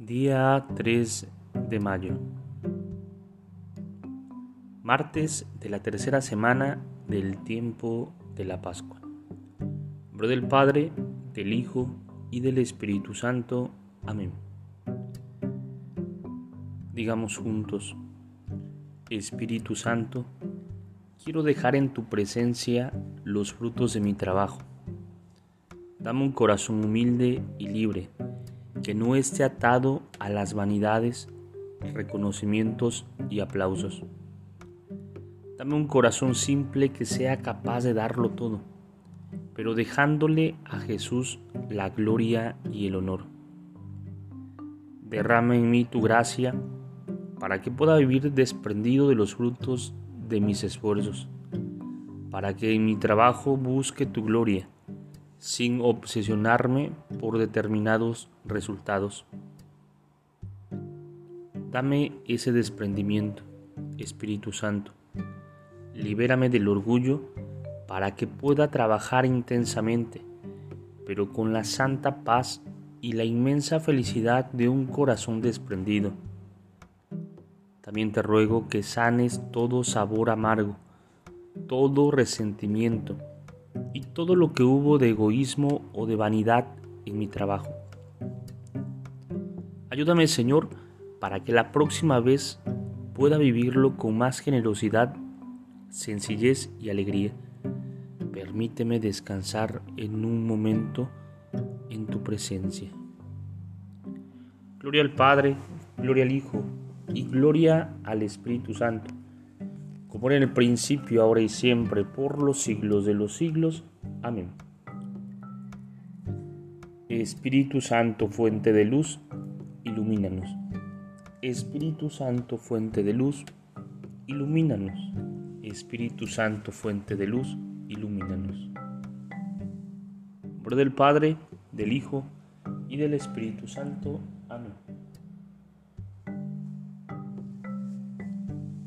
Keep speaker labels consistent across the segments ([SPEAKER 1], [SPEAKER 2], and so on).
[SPEAKER 1] Día 3 de mayo. Martes de la tercera semana del tiempo de la Pascua. Nombre del Padre, del Hijo y del Espíritu Santo. Amén. Digamos juntos, Espíritu Santo, quiero dejar en tu presencia los frutos de mi trabajo. Dame un corazón humilde y libre que no esté atado a las vanidades, reconocimientos y aplausos. Dame un corazón simple que sea capaz de darlo todo, pero dejándole a Jesús la gloria y el honor. Derrama en mí tu gracia para que pueda vivir desprendido de los frutos de mis esfuerzos, para que en mi trabajo busque tu gloria sin obsesionarme por determinados resultados. Dame ese desprendimiento, Espíritu Santo. Libérame del orgullo para que pueda trabajar intensamente, pero con la santa paz y la inmensa felicidad de un corazón desprendido. También te ruego que sanes todo sabor amargo, todo resentimiento, y todo lo que hubo de egoísmo o de vanidad en mi trabajo. Ayúdame, Señor, para que la próxima vez pueda vivirlo con más generosidad, sencillez y alegría. Permíteme descansar en un momento en tu presencia. Gloria al Padre, gloria al Hijo y gloria al Espíritu Santo como en el principio, ahora y siempre, por los siglos de los siglos. Amén. Espíritu Santo, fuente de luz, ilumínanos. Espíritu Santo, fuente de luz, ilumínanos. Espíritu Santo, fuente de luz, ilumínanos. Nombre del Padre, del Hijo y del Espíritu Santo.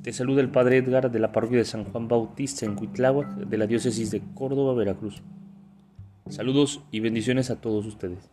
[SPEAKER 1] Te saluda el Padre Edgar de la parroquia de San Juan Bautista en Cuitláhuac, de la diócesis de Córdoba, Veracruz. Saludos y bendiciones a todos ustedes.